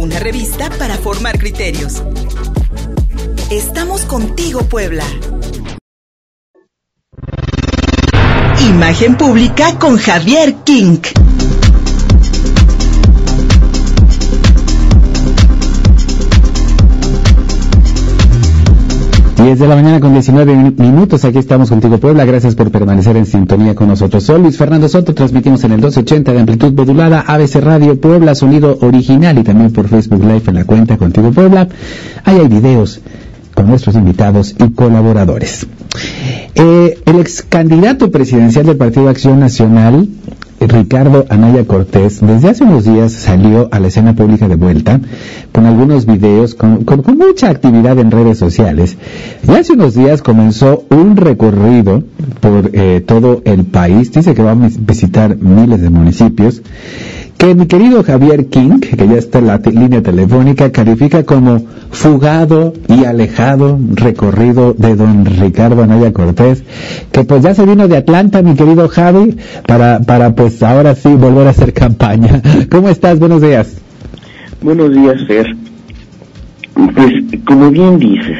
una revista para formar criterios. Estamos contigo, Puebla. Imagen pública con Javier King. 10 de la mañana con 19 minutos. Aquí estamos contigo, Puebla. Gracias por permanecer en sintonía con nosotros. Soy Luis Fernando Soto. Transmitimos en el 280 de amplitud modulada ABC Radio Puebla, sonido original y también por Facebook Live en la cuenta Contigo Puebla. Ahí hay videos con nuestros invitados y colaboradores. Eh, el ex candidato presidencial del Partido Acción Nacional, Ricardo Anaya Cortés desde hace unos días salió a la escena pública de vuelta con algunos videos, con, mucha actividad en redes sociales. Y hace unos días comenzó un recorrido por eh, todo el país. Dice que va a visitar miles de municipios que mi querido Javier King, que ya está en la línea telefónica, califica como fugado y alejado recorrido de don Ricardo Anaya Cortés, que pues ya se vino de Atlanta, mi querido Javi, para, para pues ahora sí volver a hacer campaña. ¿Cómo estás? Buenos días. Buenos días, Fer. Pues, como bien dices,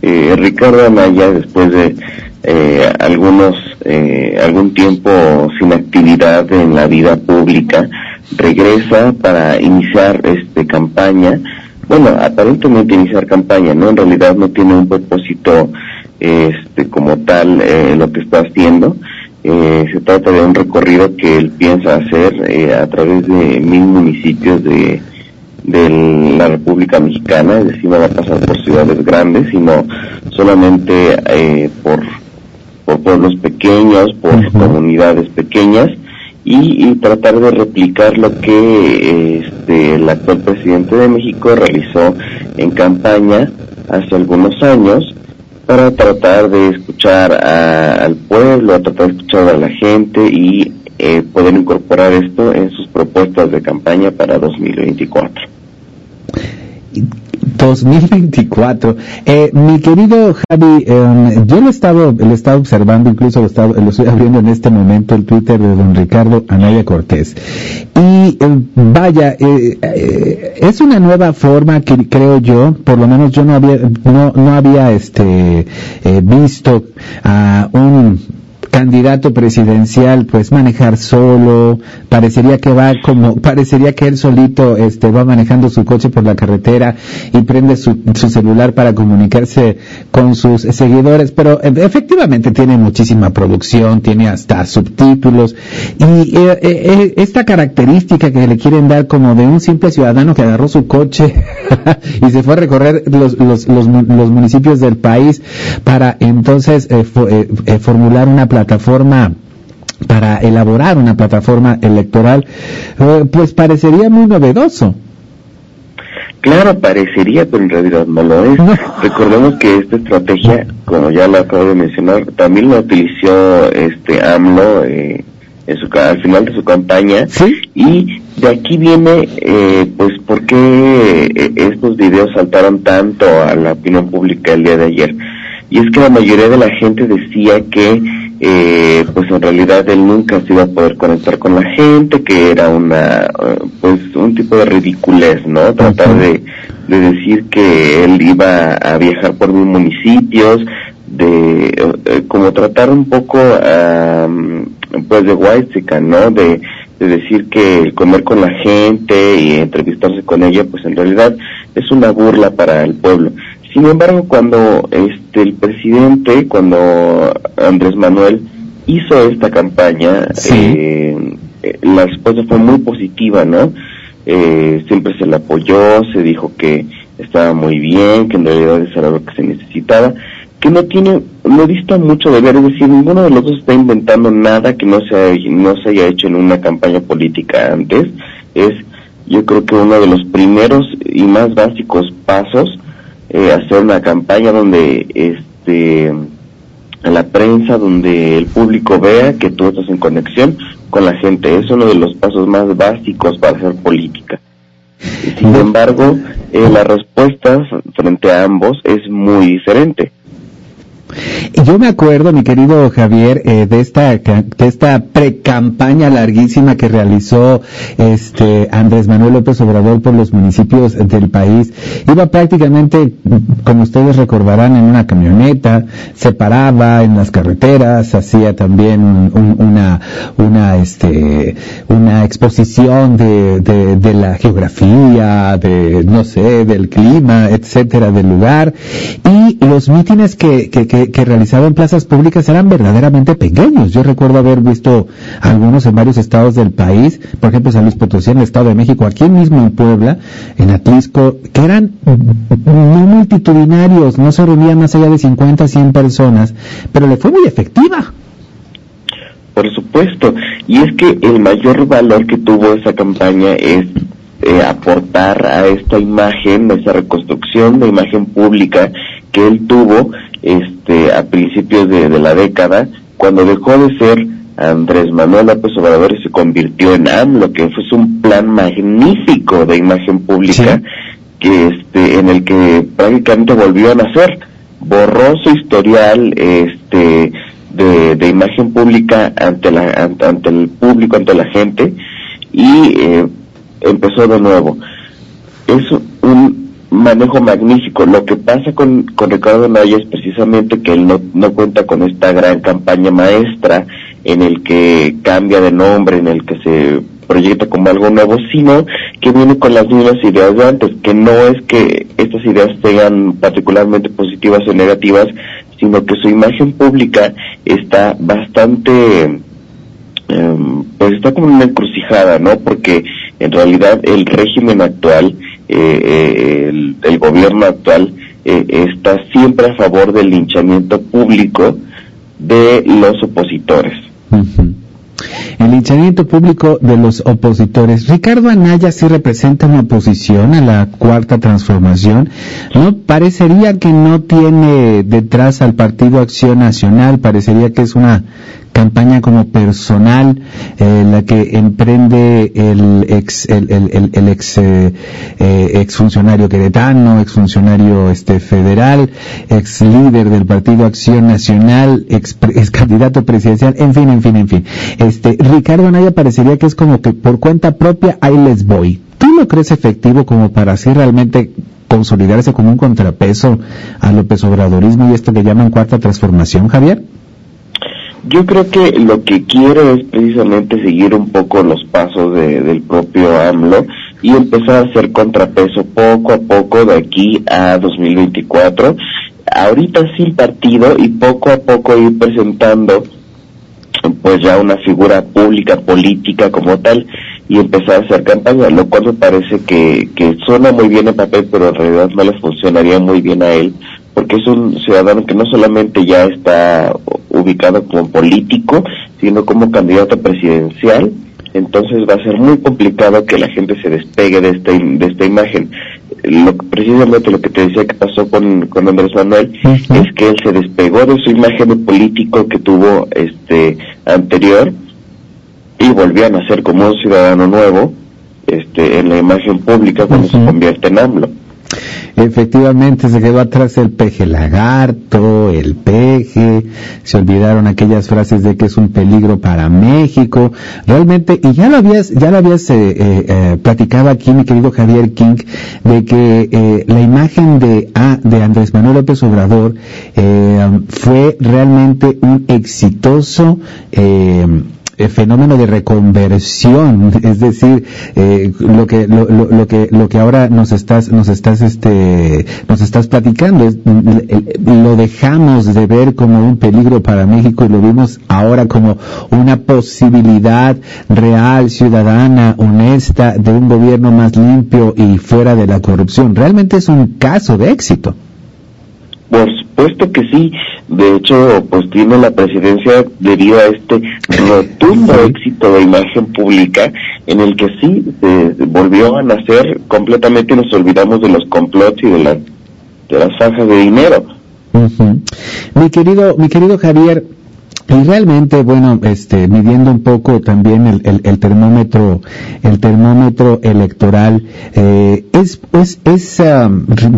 eh, Ricardo Anaya, después de eh, algunos eh, algún tiempo sin actividad en la vida pública regresa para iniciar este campaña. Bueno aparentemente iniciar campaña no en realidad no tiene un propósito este como tal eh, lo que está haciendo. Eh, se trata de un recorrido que él piensa hacer eh, a través de mil municipios de de la República Mexicana, es decir, no va a pasar por ciudades grandes, sino solamente eh, por por pueblos pequeños, por comunidades pequeñas y, tratar de replicar lo que este, el actual presidente de México realizó en campaña hace algunos años para tratar de escuchar al pueblo, tratar de escuchar a la gente y eh, poder incorporar esto en sus propuestas de campaña para 2024. 2024. Eh, mi querido Javi, em, yo lo he estado, lo he estado observando, incluso lo, lo estoy abriendo en este momento el Twitter de don Ricardo Anaya Cortés. Y em, vaya, eh, eh, es una nueva forma que creo yo, por lo menos yo no había, no, no había este, visto a un candidato presidencial pues manejar solo, parecería que va como, parecería que él solito este va manejando su coche por la carretera y prende su, su celular para comunicarse con sus seguidores, pero e, efectivamente tiene muchísima producción, tiene hasta subtítulos y eh, eh, eh, esta característica que le quieren dar como de un simple ciudadano que agarró su coche y se fue a recorrer los, los, los, los municipios del país para entonces formular una plataforma para elaborar una plataforma electoral, eh, pues parecería muy novedoso. Claro, parecería, pero en realidad no lo es. Recordemos que esta estrategia, como ya lo acabo de mencionar, también la utilizó este AMLO eh, en su, al final de su campaña. Y de aquí viene, eh, pues, por qué estos videos saltaron tanto a la opinión pública el día de ayer. Y es que la mayoría de la gente decía que eh, pues en realidad él nunca se iba a poder conectar con la gente, que era una, pues un tipo de ridiculez, ¿no? Tratar de, de decir que él iba a viajar por mil municipios, de, eh, como tratar un poco, pues de white ¿no? De, de decir que el comer con la gente y entrevistarse con ella, pues en realidad es una burla para el pueblo. Sin embargo, cuando este el presidente, cuando Andrés Manuel hizo esta campaña, eh, la respuesta fue muy positiva, ¿no? Eh, siempre se le apoyó, se dijo que estaba muy bien, que en realidad eso era lo que se necesitaba, que no tiene, no dista mucho de ver, es decir, ninguno de los dos está inventando nada que no se, no se haya hecho en una campaña política antes, es yo creo que uno de los primeros y más básicos pasos eh, hacer una campaña donde este la prensa, donde el público vea que tú estás en conexión con la gente. Es uno de los pasos más básicos para hacer política. Sin embargo, eh, la respuesta frente a ambos es muy diferente. Yo me acuerdo, mi querido Javier, eh, de esta de esta pre-campaña larguísima que realizó este Andrés Manuel López Obrador por los municipios del país. Iba prácticamente, como ustedes recordarán, en una camioneta, se paraba en las carreteras, hacía también una una este una exposición de, de, la geografía, de no sé, del clima, etcétera, del lugar y los mítines que que, realizaba en plazas públicas eran verdaderamente pequeños. Yo recuerdo haber visto algunos en varios estados del país, por ejemplo San Luis Potosí, en el Estado de México, aquí mismo en Puebla, en Atlisco, que eran no multitudinarios, no se reunían más allá de 50, 100 personas, pero le fue muy efectiva. Por supuesto, y es que el mayor valor que tuvo esa campaña es eh, aportar a esta imagen, esa reconstrucción de imagen pública que él tuvo este, a principios de, la década, cuando dejó de ser Andrés Manuel López Obrador y se convirtió en AMLO, que fue un plan magnífico de imagen pública, que este, en el que prácticamente volvió a nacer, borró su historial, este, de, imagen pública ante la, ante, el público, ante la gente, y eh, empezó de nuevo. Es un manejo magnífico. Lo que pasa con, con Ricardo Naya es precisamente que él no, no cuenta con esta gran campaña maestra en el que cambia de nombre, en el que se proyecta como algo nuevo, sino que viene con las mismas ideas de antes, que no es que estas ideas sean particularmente positivas o negativas, sino que su imagen pública está bastante, em, pues está como una encrucijada, ¿no? Porque en realidad el régimen actual eh, eh, el, gobierno actual eh, está siempre a favor del linchamiento público de los opositores. El linchamiento público de los opositores. Ricardo Anaya sí representa una oposición a la cuarta transformación. No parecería que no tiene detrás al Partido Acción Nacional, parecería que es una campaña como personal eh, la que emprende el ex el, ex eh, eh, funcionario queretano ex funcionario este federal ex líder del partido Acción Nacional ex, candidato presidencial en fin en fin en fin este Ricardo Anaya parecería que es como que por cuenta propia ahí les voy ¿Tú lo crees efectivo como para así realmente consolidarse como un contrapeso al López Obradorismo y esto que llaman cuarta transformación, Javier? Yo creo que lo que quiere es precisamente seguir un poco los pasos del propio AMLO y empezar a hacer contrapeso poco a poco de aquí a 2024. Ahorita sin partido y poco a poco ir presentando pues ya una figura pública, política como tal y empezar a hacer campaña, lo cual me parece que, que suena muy bien en papel, pero en realidad no le funcionaría muy bien a él, porque es un ciudadano que no solamente ya está ubicado como político, sino como candidato presidencial, entonces va a ser muy complicado que la gente se despegue de esta, de esta imagen. Lo, precisamente lo que te decía que pasó con, con Andrés Manuel es que él se despegó de su imagen de político que tuvo este anterior y volvió a nacer como un ciudadano nuevo este en la imagen pública cuando se convierte en AMLO. Efectivamente, se quedó atrás el peje lagarto, el peje, se olvidaron aquellas frases de que es un peligro para México. Realmente, y ya lo habías, ya lo habías eh, eh, eh platicado aquí, mi querido Javier King, de que eh, la imagen de, ah, de Andrés Manuel López Obrador fue realmente un exitoso eh, fenómeno de reconversión, es decir, eh, lo que lo, lo, que lo que ahora nos estás nos estás este nos estás platicando es, lo dejamos de ver como un peligro para México y lo vimos ahora como una posibilidad real, ciudadana, honesta de un gobierno más limpio y fuera de la corrupción. Realmente es un caso de éxito. Por supuesto que sí. De hecho, pues tiene la presidencia debido a este rotundo éxito de imagen pública en el que sí se volvió a nacer completamente y nos olvidamos de los complots y de, las de las fajas de dinero. Mi querido, mi querido Javier, y realmente, bueno, este, midiendo un poco también el, el, termómetro, el termómetro electoral, eh, es, es, es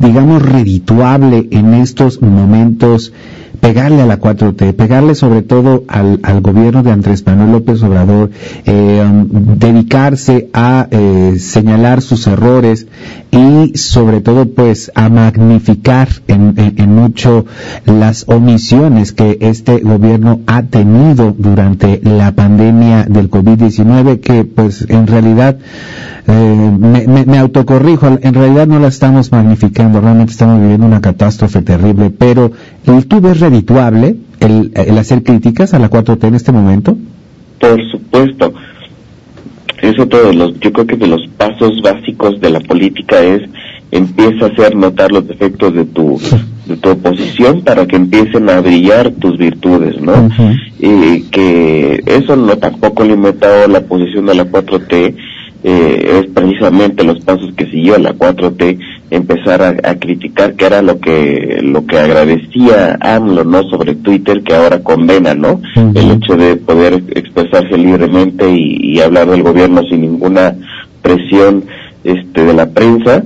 digamos, redituable en estos momentos pegarle a la 4T, pegarle sobre todo al, al gobierno de Andrés Manuel López Obrador, eh, um, dedicarse a eh, señalar sus errores y sobre todo pues a magnificar en, en, mucho las omisiones que este gobierno ha tenido durante la pandemia del COVID-19 que pues en realidad eh, me, me, me, autocorrijo, en realidad no la estamos magnificando, realmente estamos viviendo una catástrofe terrible, pero ¿tú ves redituable el, el hacer críticas a la 4T en este momento? Por supuesto. Eso todos los, yo creo que de los pasos básicos de la política es empieza a hacer notar los defectos de tu de tu oposición para que empiecen a brillar tus virtudes, ¿no? Y que eso no tampoco limitado la posición de la 4T eh, es precisamente los pasos que siguió la 4T empezar a, criticar que era lo que lo que agradecía AMLO no sobre Twitter que ahora condena no el hecho de poder expresarse libremente y, hablar del gobierno sin ninguna presión este de la prensa.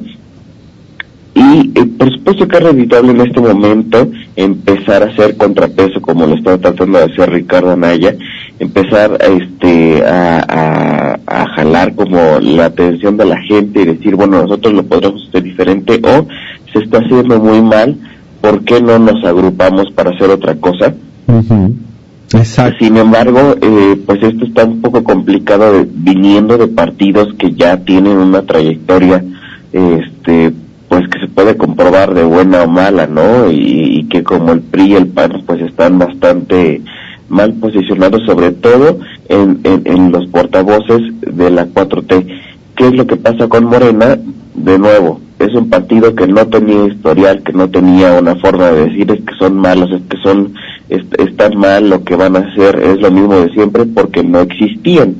Y eh, por supuesto que es reditable en este momento empezar a hacer contrapeso como lo estaba tratando de hacer Ricardo Anaya empezar este a, a, jalar como la atención de la gente y decir bueno nosotros lo podremos hacer diferente o se está haciendo muy mal ¿por qué no nos agrupamos para hacer otra cosa? Exacto. Sin embargo, eh, pues esto está un poco complicado viniendo de partidos que ya tienen una trayectoria, este, pues que se puede comprobar de buena o mala, ¿no? Y, y que como el PRI y el PAN, pues están bastante mal posicionados, sobre todo en, en, los portavoces de la 4T. ¿Qué es lo que pasa con Morena? De nuevo, es un partido que no tenía historial, que no tenía una forma de decir es que son malos, es que son están mal, lo que van a hacer es lo mismo de siempre porque no existían.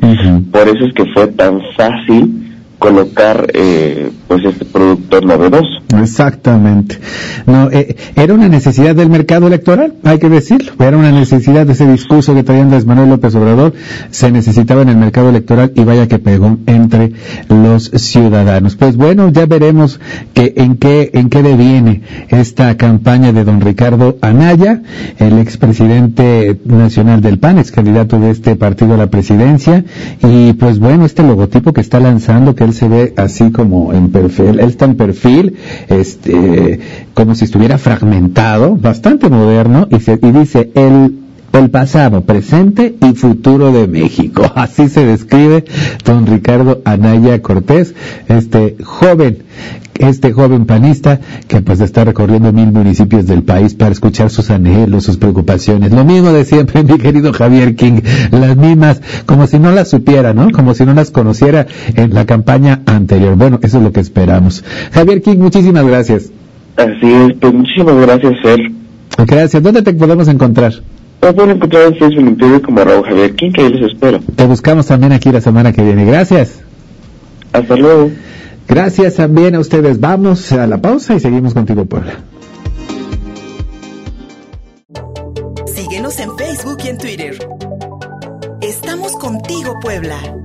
Por eso es que fue tan fácil colocar eh, pues este producto novedoso. Exactamente. No, eh, era una necesidad del mercado electoral, hay que decirlo. Era una necesidad de ese discurso que traía Andrés Manuel López Obrador. Se necesitaba en el mercado electoral y vaya que pegó entre los ciudadanos. Pues bueno, ya veremos que en qué en qué deviene esta campaña de don Ricardo Anaya, el expresidente nacional del PAN, ex candidato de este partido a la presidencia. Y pues bueno, este logotipo que está lanzando, que se ve así como en perfil, él está en perfil, este, como si estuviera fragmentado, bastante moderno, y, se, y dice, el el pasado, presente y futuro de México. Así se describe don Ricardo Anaya Cortés, este joven este joven panista que pues está recorriendo mil municipios del país para escuchar sus anhelos, sus preocupaciones. Lo mismo de siempre, mi querido Javier King, las mismas, como si no las supiera, ¿no? Como si no las conociera en la campaña anterior. Bueno, eso es lo que esperamos. Javier King, muchísimas gracias. Así es, pues muchísimas gracias, Fer. Gracias. ¿Dónde te podemos encontrar? Me pueden encontrar en Facebook como Raúl Javier King, que ahí les espero. Te buscamos también aquí la semana que viene. Gracias. Hasta luego. Gracias también a ustedes. Vamos a la pausa y seguimos contigo, Puebla. Síguenos en Facebook y en Twitter. Estamos contigo, Puebla.